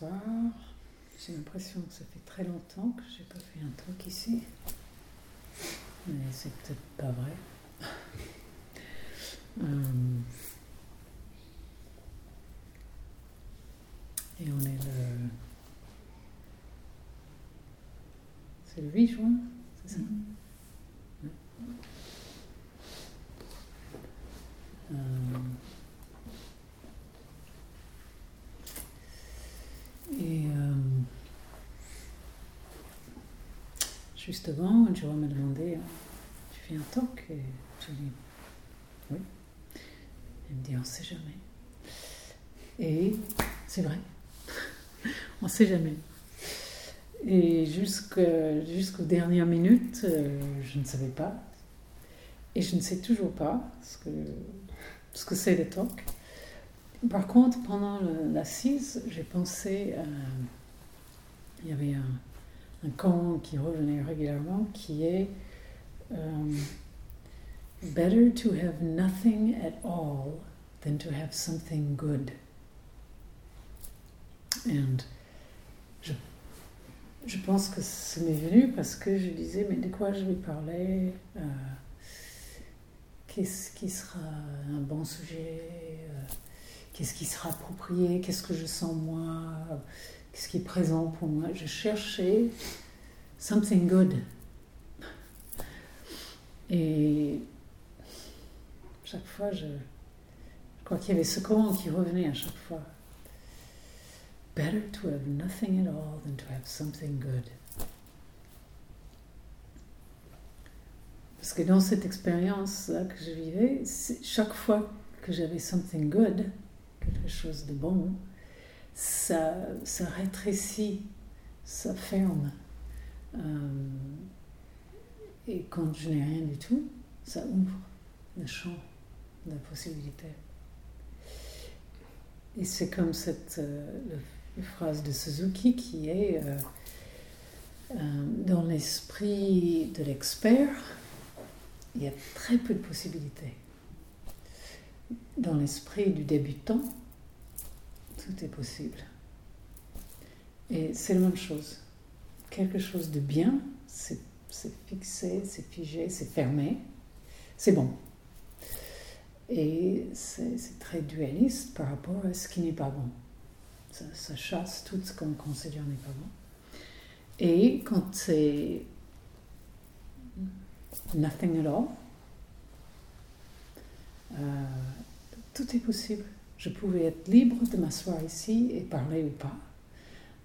Bonsoir. J'ai l'impression que ça fait très longtemps que j'ai pas fait un truc ici. Mais c'est peut-être pas vrai. Euh, et on est le. C'est le 8 juin, c'est ça? Juste avant, Joe m'a demandé Tu fais un talk Et je lui ai Oui. Il me dit On ne sait jamais. Et c'est vrai. On ne sait jamais. Et jusqu'aux dernières minutes, euh, je ne savais pas. Et je ne sais toujours pas ce que ce que c'est le talk. Par contre, pendant l'assise, j'ai pensé à. Il y avait un, un conte qui revenait régulièrement qui est euh, Better to have nothing at all than to have something good. And je, je pense que ça m'est venu parce que je disais, mais de quoi je vais parler Euh, Qu'est-ce qui sera un bon sujet Euh, Qu'est-ce qui sera approprié Qu'est-ce que je sens moi Qu'est-ce qui est présent pour moi Je cherchais something good. Et chaque fois, je, je crois qu'il y avait ce comment qui revenait à chaque fois. Better to have nothing at all than to have something good. Parce que dans cette expérience-là que je vivais, chaque fois que j'avais something good, quelque chose de bon, ça, ça rétrécit, ça ferme. Euh, et quand je n'ai rien du tout, ça ouvre le champ de la possibilité. Et c'est comme cette euh, phrase de Suzuki qui est euh, dans l'esprit de l'expert, il y a très peu de possibilités. Dans l'esprit du débutant, tout est possible. Et c'est la même chose. Quelque chose de bien, c'est fixé, c'est figé, c'est fermé, c'est bon. Et c'est très dualiste par rapport à ce qui n'est pas bon. Ça, ça chasse tout ce qu'on considère n'est pas bon. Et quand c'est nothing at all, euh, tout est possible. Je pouvais être libre de m'asseoir ici et parler ou pas,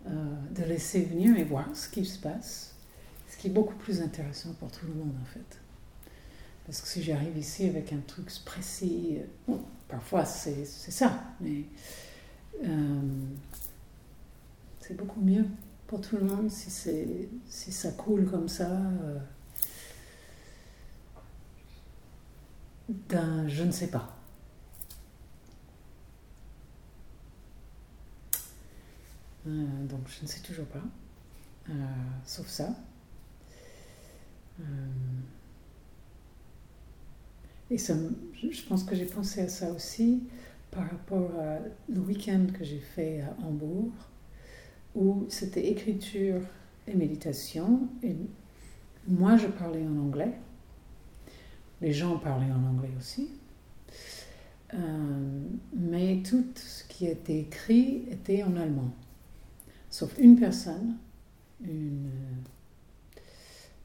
euh, de laisser venir et voir ce qui se passe, ce qui est beaucoup plus intéressant pour tout le monde en fait. Parce que si j'arrive ici avec un truc précis, euh, parfois c'est ça, mais euh, c'est beaucoup mieux pour tout le monde si, ça coule comme ça. d'un je ne sais pas. Donc je ne sais toujours pas, Euh, sauf ça. Euh, et je pense que j'ai pensé à ça aussi par rapport à le week-end que j'ai fait à Hambourg, où c'était écriture et méditation. Et moi, je parlais en anglais. Les gens parlaient en anglais aussi. Euh, mais tout ce qui était écrit était en allemand. Sauf une personne, une euh,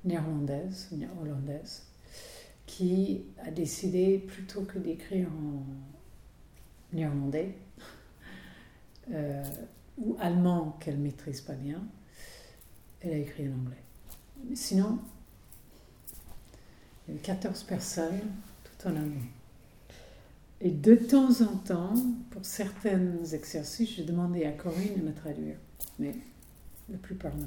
néerlandaise, une hollandaise, qui a décidé plutôt que d'écrire en néerlandais euh, ou allemand qu'elle maîtrise pas bien, elle a écrit en anglais. Sinon, il y avait 14 personnes, tout en allemand. Et de temps en temps, pour certains exercices, j'ai demandé à Corinne de me traduire, mais la plupart non.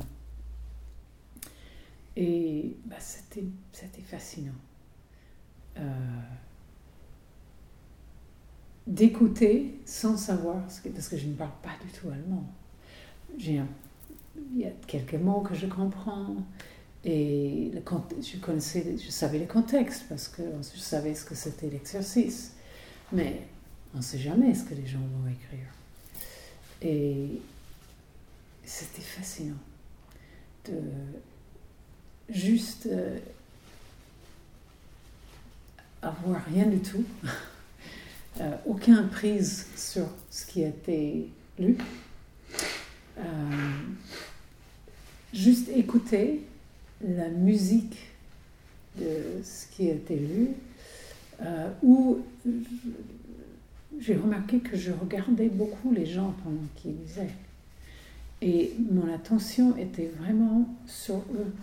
Et bah, c'était, c'était fascinant. Euh, d'écouter sans savoir, parce que je ne parle pas du tout allemand. J'ai il y a quelques mots que je comprends et je connaissais, je savais le contexte parce que je savais ce que c'était l'exercice. Mais on ne sait jamais ce que les gens vont écrire. Et C'était fascinant de juste euh, avoir rien du tout, euh, aucune prise sur ce qui a été lu, euh, juste écouter la musique de ce qui a été lu, où j'ai remarqué que je regardais beaucoup les gens pendant qu'ils lisaient. Et mon attention était vraiment sur eux.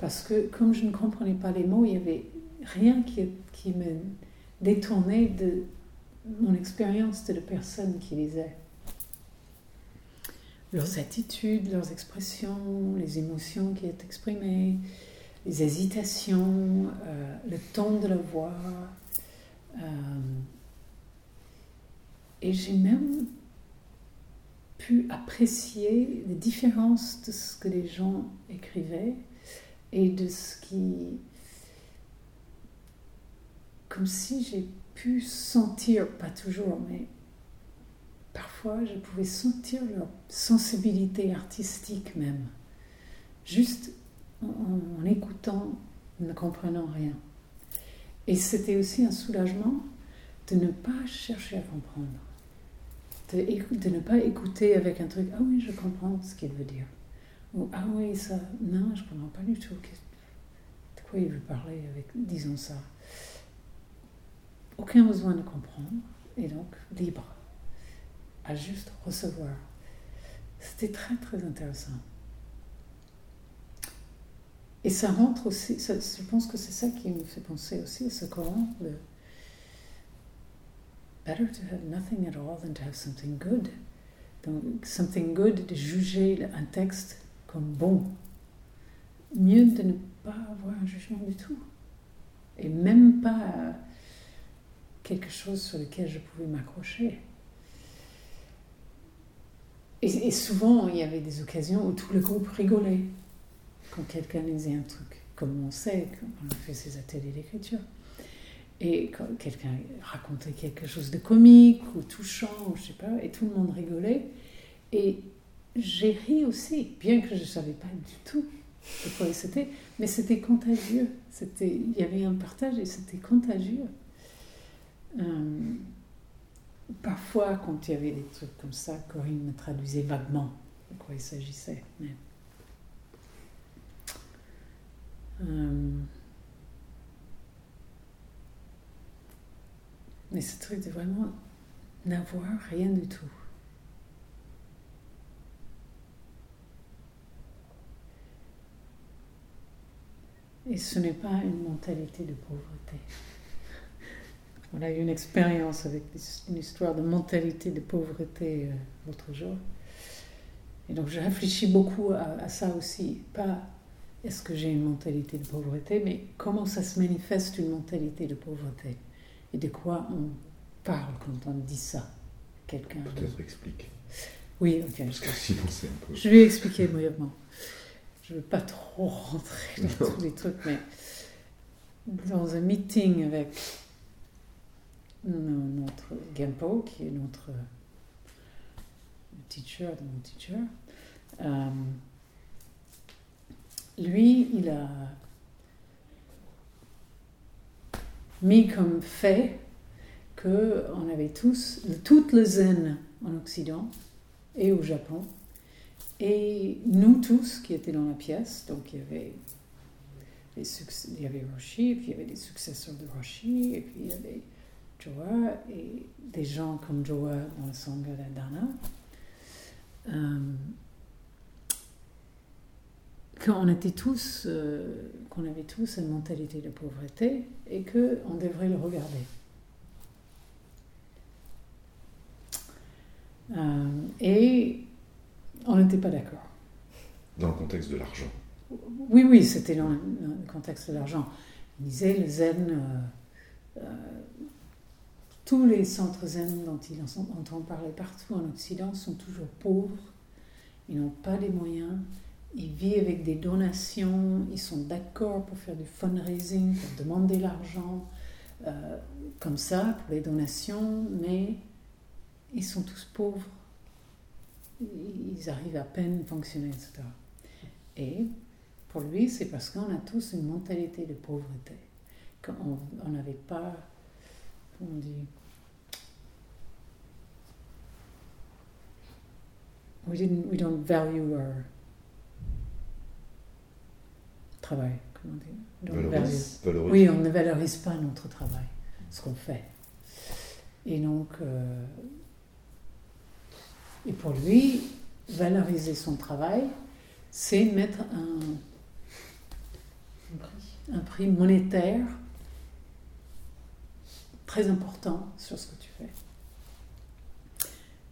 Parce que comme je ne comprenais pas les mots, il n'y avait rien qui, qui me détournait de mon expérience de la personne qui lisait. Leurs attitudes, leurs expressions, les émotions qui étaient exprimées, les hésitations, euh, le ton de la voix. Euh, et j'ai même pu apprécier les différences de ce que les gens écrivaient et de ce qui... Comme si j'ai pu sentir, pas toujours, mais parfois je pouvais sentir leur sensibilité artistique même, juste en, écoutant, ne comprenant rien. Et c'était aussi un soulagement de ne pas chercher à comprendre, de, ne pas écouter avec un truc, ah oui, je comprends ce qu'il veut dire. Ou ah oui, ça, non, je comprends pas du tout. De quoi il veut parler avec, disons ça. Aucun besoin de comprendre, et donc libre, à juste recevoir. C'était très très intéressant. Et ça rentre aussi, je pense que c'est ça qui me fait penser aussi à ce Coran, Better to have nothing at all than to have something good. Donc, something good, de juger un texte comme bon. Mieux de ne pas avoir un jugement du tout. Et même pas quelque chose sur lequel je pouvais m'accrocher. Et, et, souvent, il y avait des occasions où tout le groupe rigolait quand quelqu'un lisait un truc, comme on sait quand on fait ses ateliers d'écriture. Et quand quelqu'un racontait quelque chose de comique ou touchant, ou je sais pas, et tout le monde rigolait. Et j'ai ri aussi, bien que je ne savais pas du tout de quoi c'était, mais c'était contagieux. C'était, il y avait un partage et c'était contagieux. Euh, parfois, quand il y avait des trucs comme ça, Corinne me traduisait vaguement de quoi il s'agissait. Euh, mais ce truc de vraiment n'avoir rien du tout. Et ce n'est pas une mentalité de pauvreté. On a eu une expérience avec une histoire de mentalité de pauvreté euh, l'autre jour. Et donc je réfléchis beaucoup à ça aussi. Pas est-ce que j'ai une mentalité de pauvreté, mais comment ça se manifeste une mentalité de pauvreté? Et de quoi on parle quand on dit ça? Quelqu'un Peut-être explique. Oui, ok. Parce que sinon c'est un peu... Je vais expliquer brièvement. Je ne veux pas trop rentrer dans tous les trucs, mais dans un meeting avec notre Gempo, qui est notre teacher, mon teacher, euh, lui, il a mis comme fait que on avait tous, toutes les zen en Occident et au Japon, et nous tous qui étaient dans la pièce, donc il y avait il y avait Roshi, puis il y avait des successeurs de Roshi, et puis il y avait Joa, et des gens comme Joa dans le Sangha Dana. Euh, qu'on était tous, euh, qu'on avait tous une mentalité de pauvreté et qu'on devrait le regarder. Euh, et on n'était pas d'accord. Dans le contexte de l'argent. Oui, oui, c'était dans, le contexte de l'argent. Il disait le zen, euh, tous les centres zen dont il entend parler partout en Occident sont toujours pauvres, ils n'ont pas les moyens, ils vivent avec des donations, ils sont d'accord pour faire du fundraising, pour demander l'argent, euh, comme ça, pour les donations, mais ils sont tous pauvres. ils arrivent à peine à fonctionner, etc. Et pour lui, c'est parce qu'on a tous une mentalité de pauvreté, qu'on n'avait pas, on dit, we didn't, we don't value our travail. Comment dire? Valorise, valorise. oui, on ne valorise pas notre travail, ce qu'on fait. Et donc, euh, et pour lui, valoriser son travail, c'est mettre un, Un prix. un prix monétaire très important sur ce que tu fais.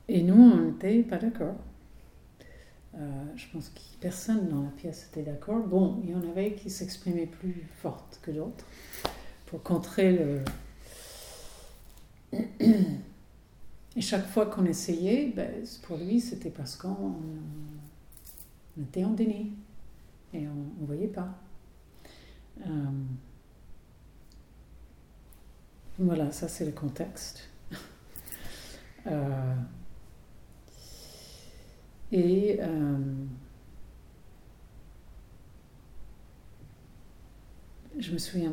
Et nous, on n'était pas d'accord. Euh, je pense que personne dans la pièce était d'accord. Bon, il y en avait qui s'exprimaient plus forte que d'autres pour contrer le. Et chaque fois qu'on essayait, ben, pour lui, c'était parce qu'on on était en déni et on ne voyait pas. Euh, voilà, ça c'est le contexte. Euh, et euh, je me souviens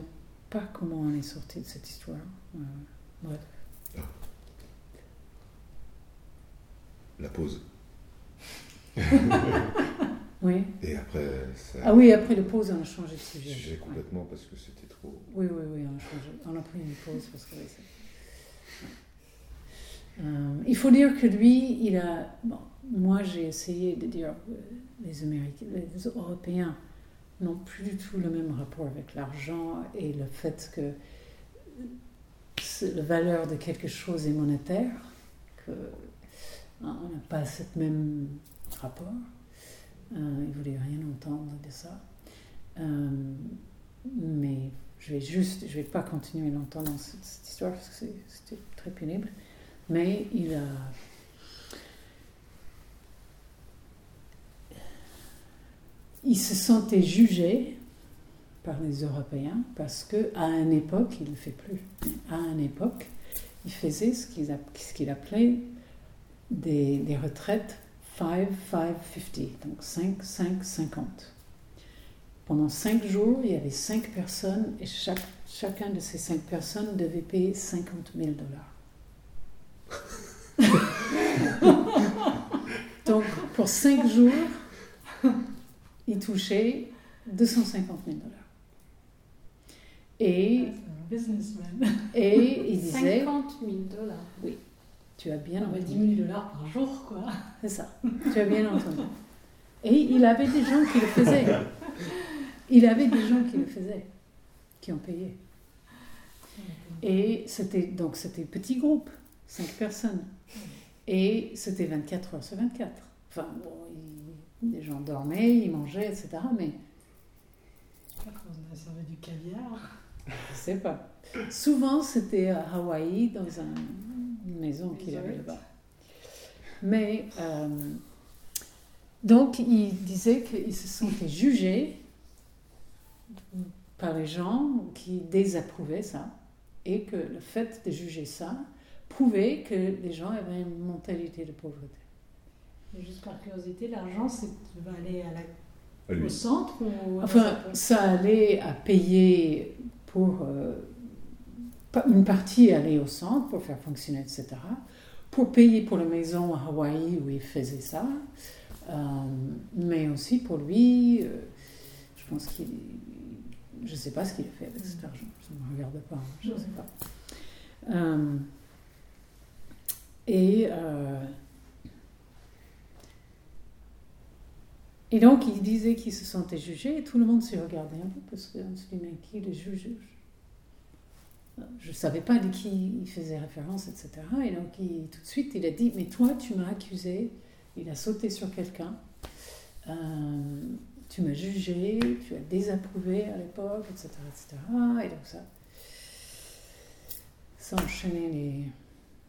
pas comment on est sorti de cette histoire. Euh, bref. La pause. Oui. Et après, ça Ah oui, après le pause, on a changé de sujet. sujet Ouais. complètement parce que c'était trop. Oui, oui, oui, on a changé. On a pris une pause parce que. Euh, il faut dire que lui, il a. Bon, moi, j'ai essayé de dire euh, les Américains, les Européens n'ont plus du tout le même rapport avec l'argent et le fait que la valeur de quelque chose est monétaire, que hein, on n'a pas ce même rapport. Euh, il voulait rien entendre de ça. Euh, mais je vais juste, je vais pas continuer longtemps dans cette, histoire parce que c'était très pénible. Mais il a. Il se sentait jugé par les Européens parce que à une époque, il ne le fait plus. À une époque, il faisait ce qu'il appelait des, des retraites 5-5-50, donc 5-5-50. Pendant cinq jours, il y avait cinq personnes et chaque, chacun de ces cinq personnes devait payer 50 000 dollars. Donc, pour cinq jours, il touchait 250 000 dollars. Et, businessman. et il disait, 50 000 dollars. tu as bien entendu. 10 000 dollars par jour, quoi. C'est ça, tu as bien entendu. Et il avait des gens qui le faisaient. Il avait des gens qui le faisaient, qui ont payé. Et c'était donc c'était petit groupe, cinq personnes. Et c'était 24 heures sur 24. Enfin, bon, il- les gens dormaient, ils mangeaient, etc. Mais Quand on a servi du caviar. je sais pas. Souvent, c'était à Hawaï, dans un- une maison qu'il avait là-bas. Mais, euh, donc, il disait qu'il se sentait jugé par les gens qui désapprouvaient ça, et que le fait de juger ça prouvait que les gens avaient une mentalité de pauvreté. Et juste par curiosité, l'argent, c'est va aller à la, au centre ou Enfin, ça allait à payer pour. euh, une partie allait au centre pour faire fonctionner, etc. Pour payer pour la maison à Hawaï où il faisait ça. Euh, mais aussi pour lui, euh, je pense qu'il. Je ne sais pas ce qu'il a fait avec cet argent. Ça ne me regarde pas. hein, Je ne sais pas. Et. euh, Et donc, il disait qu'il se sentait jugé et tout le monde s'est regardé un peu parce qu'on se dit, mais qui le juge Je ne savais pas de qui il faisait référence, etc. Et donc, tout de suite, il a dit, mais toi, tu m'as accusé. Il a sauté sur quelqu'un. Euh, tu m'as jugé, tu as désapprouvé à l'époque, etc., etc. Et donc, ça, ça enchaînait les,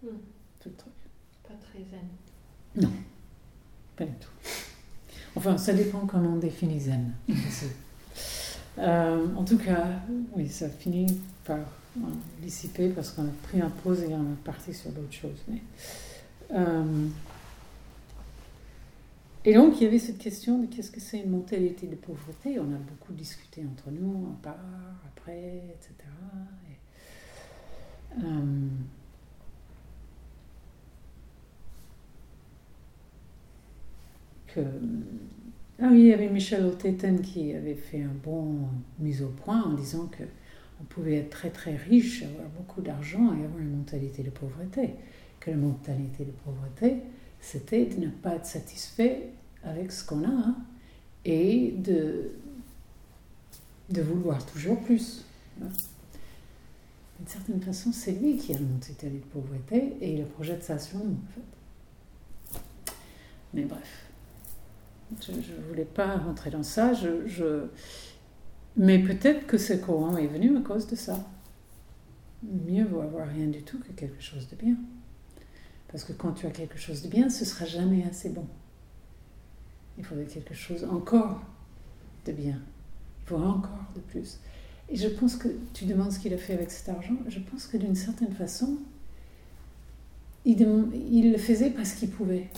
Hmm. Tout le truc. Pas très zen. Pas du tout. Enfin, ça dépend comment on définit zen. Euh, en tout cas, oui, ça finit par dissiper parce qu'on a pris un pause et on est parti sur d'autres choses. Mais, euh, Et donc, il y avait cette question de qu'est-ce que c'est une mentalité de pauvreté? On a beaucoup discuté entre nous, en part, après, etc. Et, que, ah oui, il y avait Michel Otéten qui avait fait un bon mise au point en disant que on pouvait être très très riche, avoir beaucoup d'argent et avoir une mentalité de pauvreté. Que la mentalité de pauvreté, c'était de ne pas être satisfait avec ce qu'on a hein, et de, de vouloir toujours plus. D'une certaine façon, c'est lui qui a la mentalité de pauvreté et il projette ça sur nous, en fait. Mais bref, je ne voulais pas rentrer dans ça. Je. Mais peut-être que ce courant est venu à cause de ça. Mieux vaut avoir rien du tout que quelque chose de bien. Parce que quand tu as quelque chose de bien, ce sera jamais assez bon. Il faudrait quelque chose encore de bien. Il faudrait encore de plus. Et je pense que tu demandes ce qu'il a fait avec cet argent. Je pense que d'une certaine façon, il le faisait parce qu'il pouvait.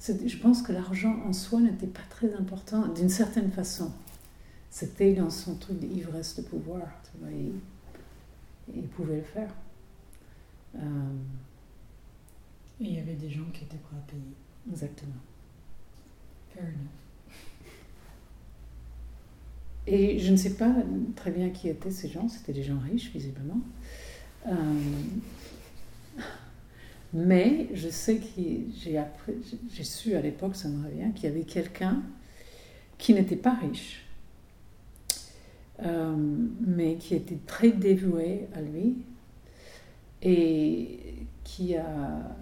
Je pense que l'argent en soi n'était pas très important, d'une certaine façon. C'était dans son truc d'ivresse de pouvoir. Tu vois, il, il, pouvait le faire. Euh, et il y avait des gens qui étaient prêts à payer. Exactement. Fair enough. Et je ne sais pas très bien qui étaient ces gens, c'était des gens riches, visiblement. Euh, mais je sais que j'ai su à l'époque, ça me revient, qu'il y avait quelqu'un qui n'était pas riche, euh, mais qui était très dévoué à lui et qui a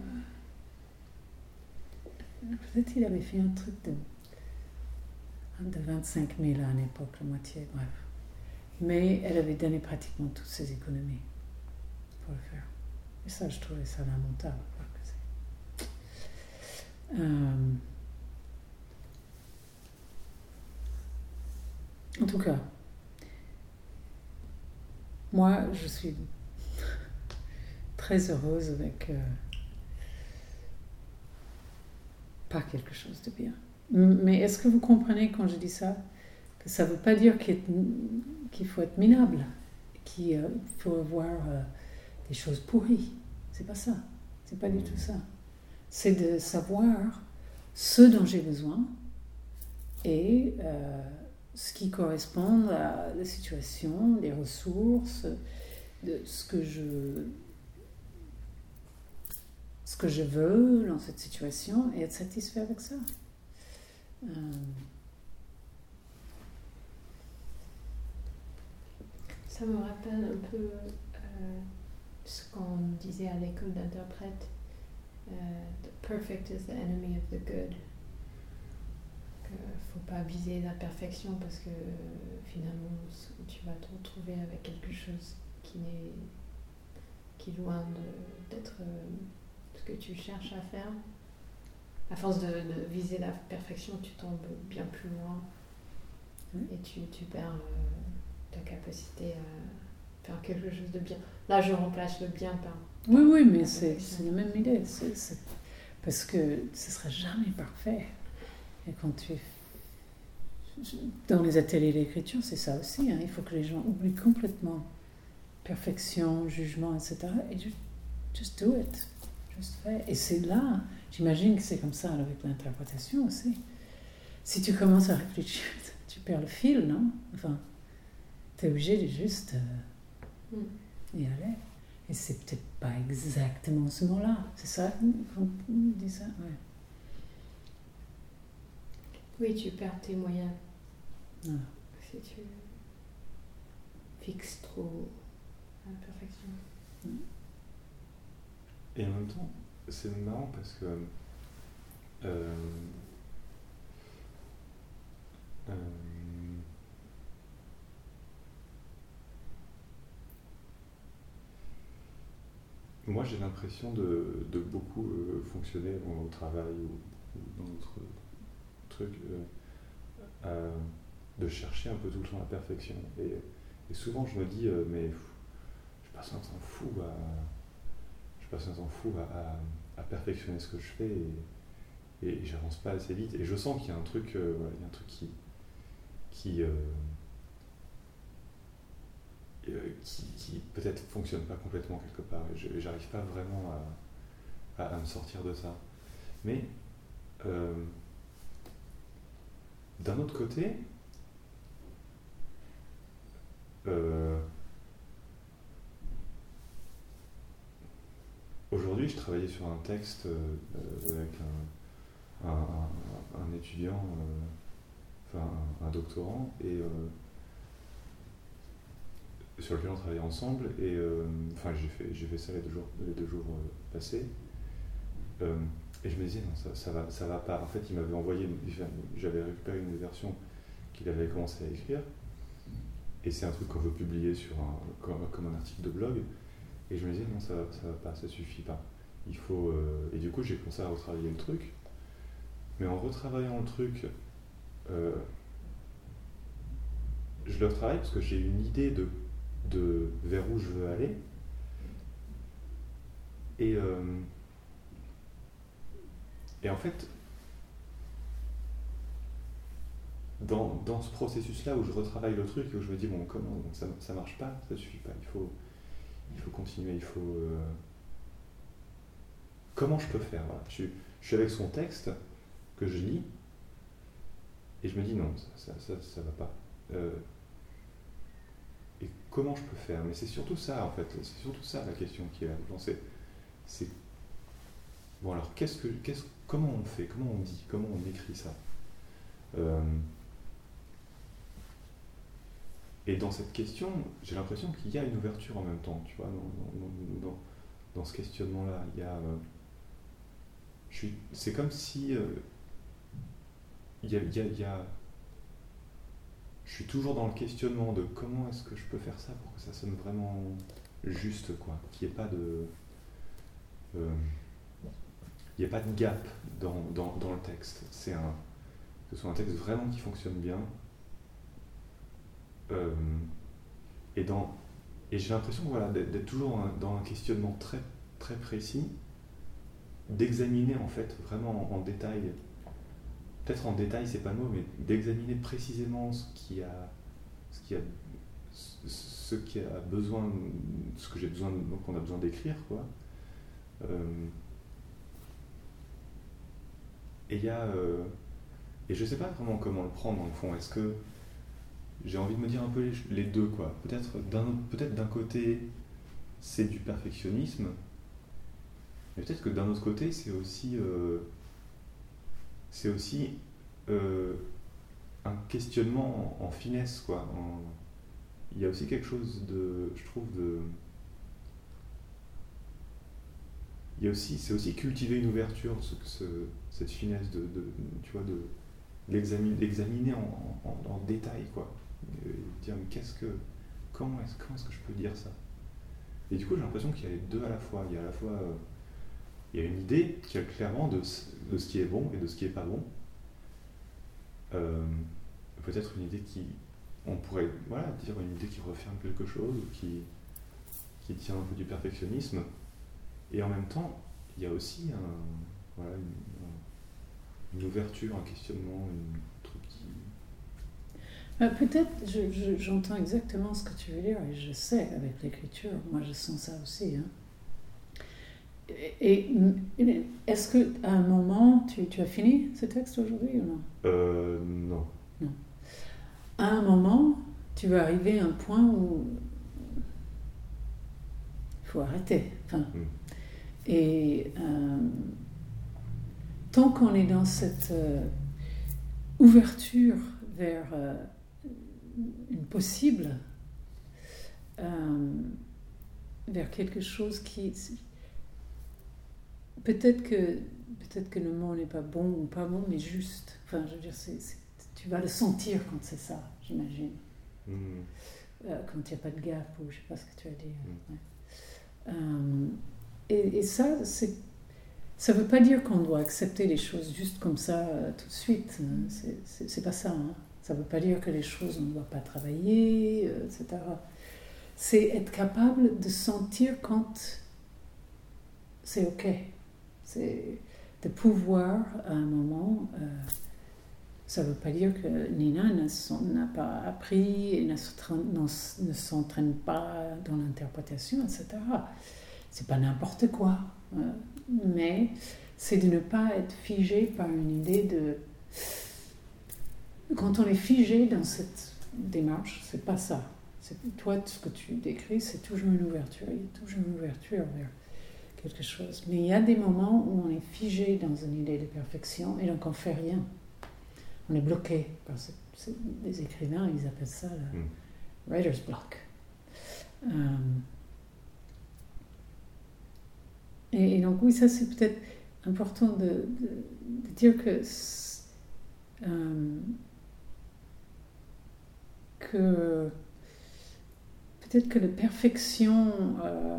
Peut-être qu'il avait fait un truc de, de 25 000 à l'époque, la moitié, bref. Mais elle avait donné pratiquement toutes ses économies pour le faire. Et ça, je trouvais ça lamentable. Euh, en tout cas, moi, je suis très heureuse avec... Euh, pas quelque chose de bien. Mais est-ce que vous comprenez quand je dis ça Que ça ne veut pas dire qu'il faut être minable, qu'il euh, faut avoir des choses pourries. C'est pas ça. C'est pas du tout ça. C'est de savoir ce dont j'ai besoin et euh, ce qui correspond à la situation, les ressources, de ce que je ce que je veux dans cette situation et être satisfait avec ça. Euh, ça me rappelle un peu euh, ce qu'on disait à l'école d'interprète. Uh, the perfect is the enemy of the good. Il ne faut pas viser la perfection parce que finalement tu vas te retrouver avec quelque chose qui est, qui est loin d'être que tu cherches à faire. À force de, viser la perfection, tu tombes bien plus loin et tu, tu perds euh, ta capacité à faire quelque chose de bien. Là, je remplace le bien par. Oui, oui, mais c'est la même idée. Parce que ce ne sera jamais parfait. Et quand tu es dans les ateliers d'écriture, c'est ça aussi. Hein. Il faut que les gens oublient complètement perfection, jugement, etc. Et just, just do it. Et c'est là, j'imagine que c'est comme ça avec l'interprétation aussi. Si tu commences à réfléchir, tu perds le fil, non? Enfin, tu es obligé de juste euh, mm. y aller. Et c'est peut-être pas exactement ce mot-là. C'est ça qu'on dit ça? Ouais. Oui, tu perds tes moyens. Si tu fixes trop la perfection. Mm. Et en même temps, c'est marrant parce que euh, euh, moi j'ai l'impression de, beaucoup euh, fonctionner au travail ou, dans d'autres trucs, de chercher un peu tout le temps la perfection. Et, souvent je me dis, mais je passe un temps fou à je passe un temps fou à, perfectionner ce que je fais et j'avance pas assez vite. Et je sens qu'il y a un truc, euh, un truc qui, euh, euh, qui, qui peut-être fonctionne pas complètement quelque part. Et J'arrive pas vraiment à, me sortir de ça. Mais euh, d'un autre côté, euh, aujourd'hui, je travaillais sur un texte euh, euh, avec un, un, étudiant, euh, enfin un, doctorant, et euh, sur lequel on travaillait ensemble. Et euh, enfin, j'ai fait, j'ai fait ça les deux jours, les deux jours euh, passés. Euh, et je me disais, non, ça, ça, va, ça va pas. En fait, il m'avait envoyé, j'avais récupéré une version qu'il avait commencé à écrire. Et c'est un truc qu'on veut publier sur comme, un article de blog. Et je me disais, non, ça, ça va pas, ça suffit pas. Il faut. Et du coup, j'ai commencé à retravailler le truc. Mais en retravaillant le truc, je le retravaille parce que j'ai une idée de, de vers où je veux aller. Et, euh, en fait, dans, ce processus-là où je retravaille le truc et où je me dis, bon, comment ça, ça marche pas, ça suffit pas, il faut, il faut continuer, il faut. euh, comment je peux faire voilà. je, suis- avec son texte que je lis et je me dis, non, ça, ça, va pas. Euh, comment je peux faire. Mais c'est surtout ça, en fait, c'est surtout ça la question qui est là. C'est, bon, alors, qu'est-ce que, comment on fait? Comment on dit? Comment on écrit ça? Euh, Et dans cette question, j'ai l'impression qu'il y a une ouverture en même temps, tu vois, dans, dans- ce questionnement-là. Il y a, euh, c'est comme si euh, il y a- je suis toujours dans le questionnement de comment est-ce que je peux faire ça pour que ça sonne vraiment juste, quoi, qu'il n'y ait pas de, euh, il n'y ait pas de gap dans, dans, dans le texte. C'est un, que ce soit un texte vraiment qui fonctionne bien. Euh, et dans, et j'ai l'impression voilà, d'être toujours dans un questionnement très, très précis, d'examiner en fait vraiment en, en détail, peut-être en détail c'est pas le mot, mais d'examiner précisément ce qui a, ce qui a, ce- qui a besoin, ce que j'ai besoin, qu'on a besoin d'écrire quoi. Euh, et il y a, euh, et je sais pas vraiment comment le prendre dans le fond. Est-ce que j'ai envie de me dire un peu les, les deux quoi? Peut-être d'un peut-être d'un côté c'est du perfectionnisme, mais peut-être que d'un autre côté c'est aussi euh, c'est aussi euh, un questionnement en, finesse quoi. Il y a aussi quelque chose de, je trouve de il y a aussi, c'est aussi cultiver une ouverture, ce, ce- cette finesse de, tu vois, de l'examiner, d'examiner en, détail, quoi. Dire, mais qu'est-ce que, comment est-ce, comment est-ce que je peux dire ça? Et du coup, j'ai l'impression qu'il y a les deux à la fois. Il y a à la fois, euh, il y a une idée qui a clairement de, de ce qui est bon et de ce qui est pas bon. Euh, peut-être une idée qui, on pourrait, voilà, dire une idée qui referme quelque chose, ou qui, qui tient un peu du perfectionnisme. Et en même temps, il y a aussi une, un- une ouverture, un questionnement, un truc qui. Euh, Peut-être, je- je- j'entends exactement ce que tu veux dire et je sais avec l'écriture, moi je sens ça aussi. hein. Et, est-ce que à un moment, tu, tu as fini ce texte aujourd'hui ou non? Euh, non. À un moment, tu vas arriver à un point où il faut arrêter. Enfin, Mm. Et euh, tant qu'on est dans cette euh, ouverture vers euh, une possible, vers quelque chose qui... Peut-être que, peut-être que le mot n'est pas bon ou pas bon, mais juste. Enfin, je veux dire, c'est- c'est- tu vas le sentir quand c'est ça, j'imagine. Hmm. Euh, quand il n'y a pas de gap ou je sais pas ce que tu as dit. Mm. ouais. Euh, et, et ça, c'est, ça ne veut pas dire qu'on doit accepter les choses juste comme ça euh, tout de suite. hein. C'est, c'est, c'est pas ça. hein. Ça ne veut pas dire que les choses on ne doit pas travailler, euh, etc. C'est être capable de sentir quand c'est ok. C'est de pouvoir à un moment. euh, ça ne veut pas dire que Nina n'a pas appris et ne s'entraîne pas dans l'interprétation, etc. C'est pas n'importe quoi. euh, mais c'est de ne pas être figé par une idée de. Quand on est figé dans cette démarche, c'est pas ça. Toi ce que tu décris, c'est toujours une ouverture. Il y a toujours une ouverture vers quelque chose. Mais il y a des moments où on est figé dans une idée de perfection et donc on fait rien. On est bloqué. par ce- les écrivains, ils appellent ça le Mm. writer's block. Euh, et, et donc oui, ça c'est peut-être important de, de- de dire que euh, que peut-être que la perfection euh,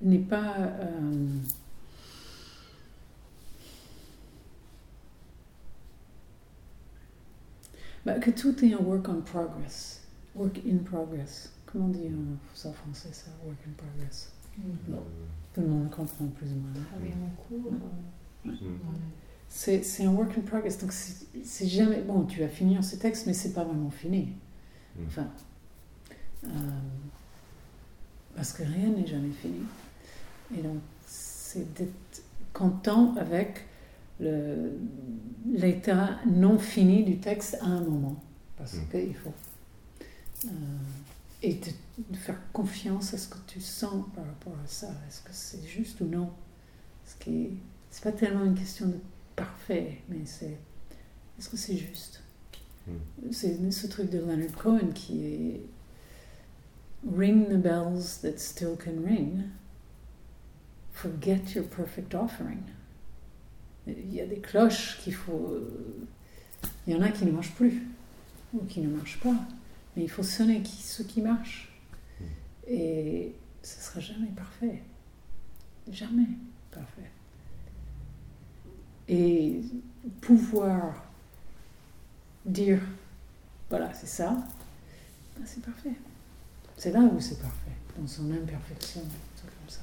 n'est pas euh, bah, que tout est un work on progress, work in progress. Comment on dit ça en français ça, work in progress? Euh, Tout le monde comprend plus ou moins. hein. Travailler en cours. euh, mm. C'est c'est un work in progress, donc c'est c'est jamais bon. Tu vas finir ce texte, mais c'est pas vraiment fini. Mm. Enfin, euh, parce que rien n'est jamais fini. Et donc, c'est d'être content avec l'état non fini du texte à un moment, parce Mm. qu'il faut euh, et de, de faire confiance à ce que tu sens par rapport à ça. Est-ce que c'est juste ou non? Ce qui est- c'est pas tellement une question de parfait, mais c'est est-ce que c'est juste? Mm. C'est ce truc de Leonard Cohen qui est Ring the bells that still can ring. Forget your perfect offering. Il y a des cloches qu'il faut. Il y en a qui ne marchent plus ou qui ne marchent pas. Mais il faut sonner qui, ce qui marche. Mm. Et ce sera jamais parfait. Jamais parfait. Et pouvoir dire voilà, c'est ça, ben, c'est parfait. C'est là où c'est parfait, dans son imperfection, tout comme ça.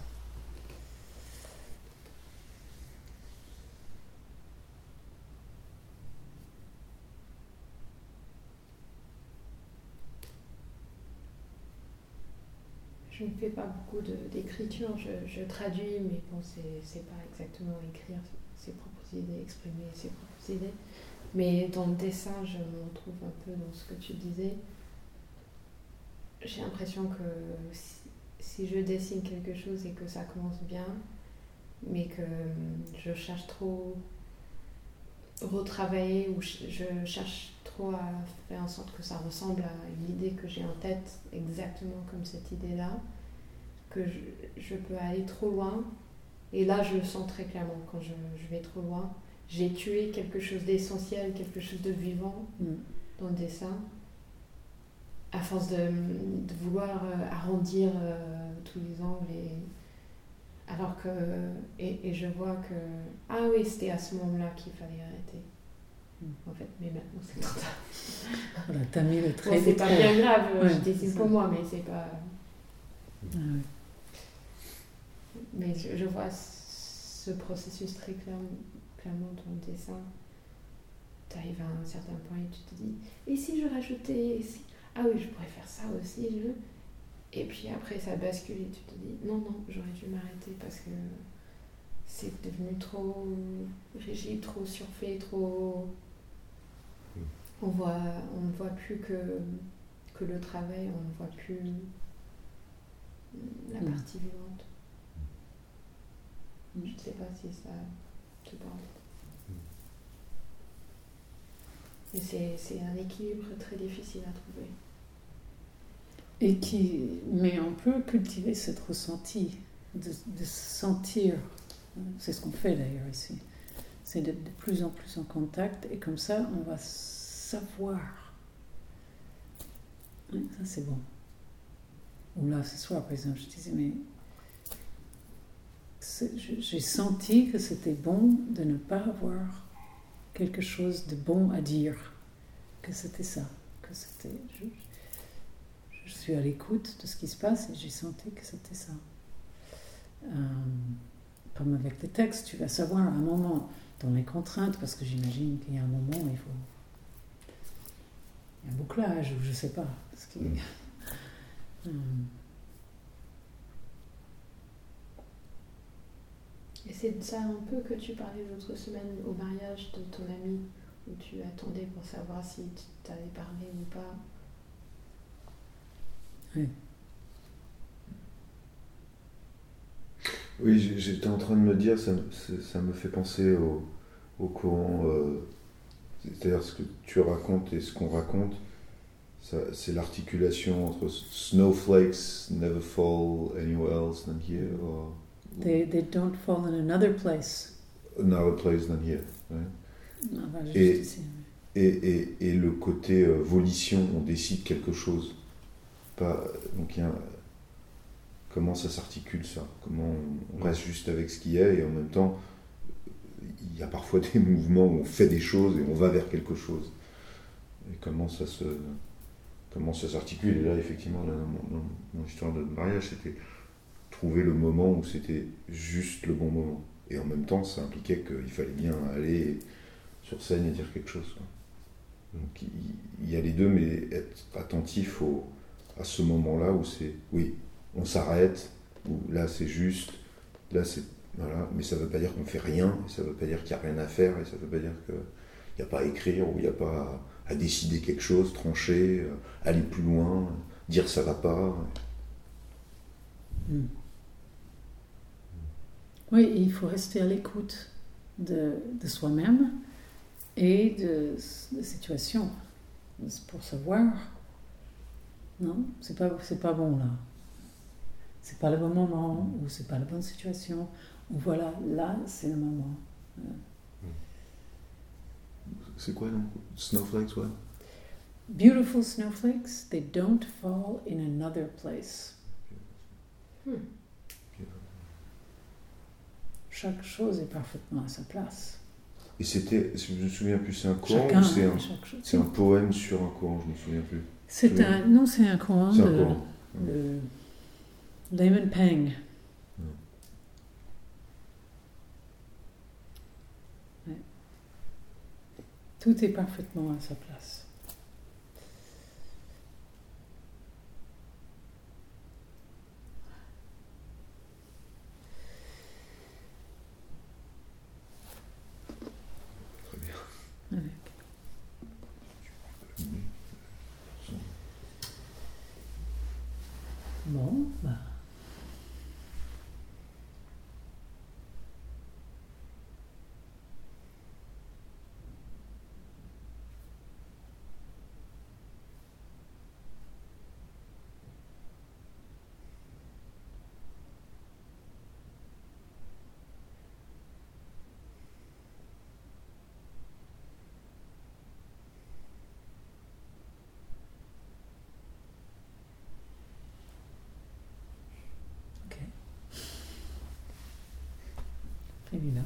Je ne fais pas beaucoup d'écriture, je, je traduis, mais bon, c'est pas exactement écrire ses propres idées, exprimer ses propres idées. Mais dans le dessin, je me retrouve un peu dans ce que tu disais. J'ai l'impression que si, je dessine quelque chose et que ça commence bien, mais que je cherche trop retravailler ou je, je cherche trop à faire en sorte que ça ressemble à une idée que j'ai en tête exactement comme cette idée-là, que je, je peux aller trop loin. Et là, je le sens très clairement quand je, je vais trop loin. J'ai tué quelque chose d'essentiel, quelque chose de vivant Mm. dans le dessin, à force de, de vouloir euh, arrondir euh, tous les angles. Et, alors que. Et, et je vois que. Ah oui, c'était à ce moment-là qu'il fallait arrêter. Mm. En fait, mais maintenant c'est trop tard. Voilà, t'as mis le Bon, trait c'est des pas bien grave, Ouais, je c'est pour moi, mais c'est pas. Ah ouais. Mais je, je vois ce processus très clairement, clairement dans le dessin. Tu arrives à un certain point et tu te dis Et si je rajoutais et si... Ah oui, je pourrais faire ça aussi. Je... Et puis après, ça bascule et tu te dis Non, non, j'aurais dû m'arrêter parce que c'est devenu trop rigide, trop surfait, trop. Mm. On voit, on ne voit plus que, que le travail, on ne voit plus la Mm. partie vivante. Mm. Je ne sais pas si ça te parle. Mais c'est, c'est un équilibre très difficile à trouver. Et qui, mais on peut cultiver cette ressenti, de, de se sentir, c'est ce qu'on fait d'ailleurs ici, c'est d'être de plus en plus en contact et comme ça on va savoir. Ça c'est bon. Ou là ce soir par exemple, je disais mais j'ai senti que c'était bon de ne pas avoir quelque chose de bon à dire, que c'était ça, que c'était. je- je suis à l'écoute de ce qui se passe et j'ai senti que c'était ça. Euh, comme avec les textes, tu vas savoir à un moment, dans les contraintes, parce que j'imagine qu'il y a un moment où il faut. Il y a un bouclage, ou je sais pas. Ce qui... Mm. Hum. Et c'est de ça un peu que tu parlais l'autre semaine au mariage de ton ami, où tu attendais pour savoir si tu allais parler ou pas. Oui, j'étais en train de me dire, ça, ça me fait penser au, au courant, euh, c'est-à-dire ce que tu racontes et ce qu'on raconte, c'est l'articulation entre snowflakes never fall anywhere else than here, or They, they don't fall in another place. another place than here. ouais. Enfin, juste Et- ici. Et, et, et le côté euh, volition, on décide quelque chose. Donc il y a comment ça s'articule ça? Comment on reste juste avec ce qu'il y a et en même temps, il y a parfois des mouvements où on fait des choses et on va vers quelque chose. Et comment ça se comment ça s'articule? Et là, effectivement, dans, mon, dans histoire de mariage, c'était trouver le moment où c'était juste le bon moment. Et en même temps, ça impliquait qu'il fallait bien aller sur scène et dire quelque chose. Donc il y a les deux, mais être attentif au, à ce moment-là où c'est, oui, on s'arrête, ou là c'est juste, là c'est, voilà, mais ça ne veut pas dire qu'on fait rien, ça ne veut pas dire qu'il n'y a rien à faire, et ça ne veut pas dire qu'il n'y a pas à écrire, ou il n'y a pas à, décider quelque chose, trancher, euh, aller plus loin, dire ça va pas. Hmm. Oui, il faut rester à l'écoute de, soi-même et de, de situations pour savoir. Non, c'est pas, c'est pas bon là. C'est pas le bon moment, ou c'est pas la bonne situation, ou voilà, là c'est le moment. C'est quoi donc? Snowflakes, ouais Beautiful snowflakes, they don't fall in another place. Chaque chose est parfaitement à sa place. Et c'était, je me souviens plus, c'est un courant Chacun, ou c'est un, un poème sur un courant, je me souviens plus. C'est un, non, c'est un courant de, courant. de Layman Peng. Ouais. Tout est parfaitement à sa place. You not.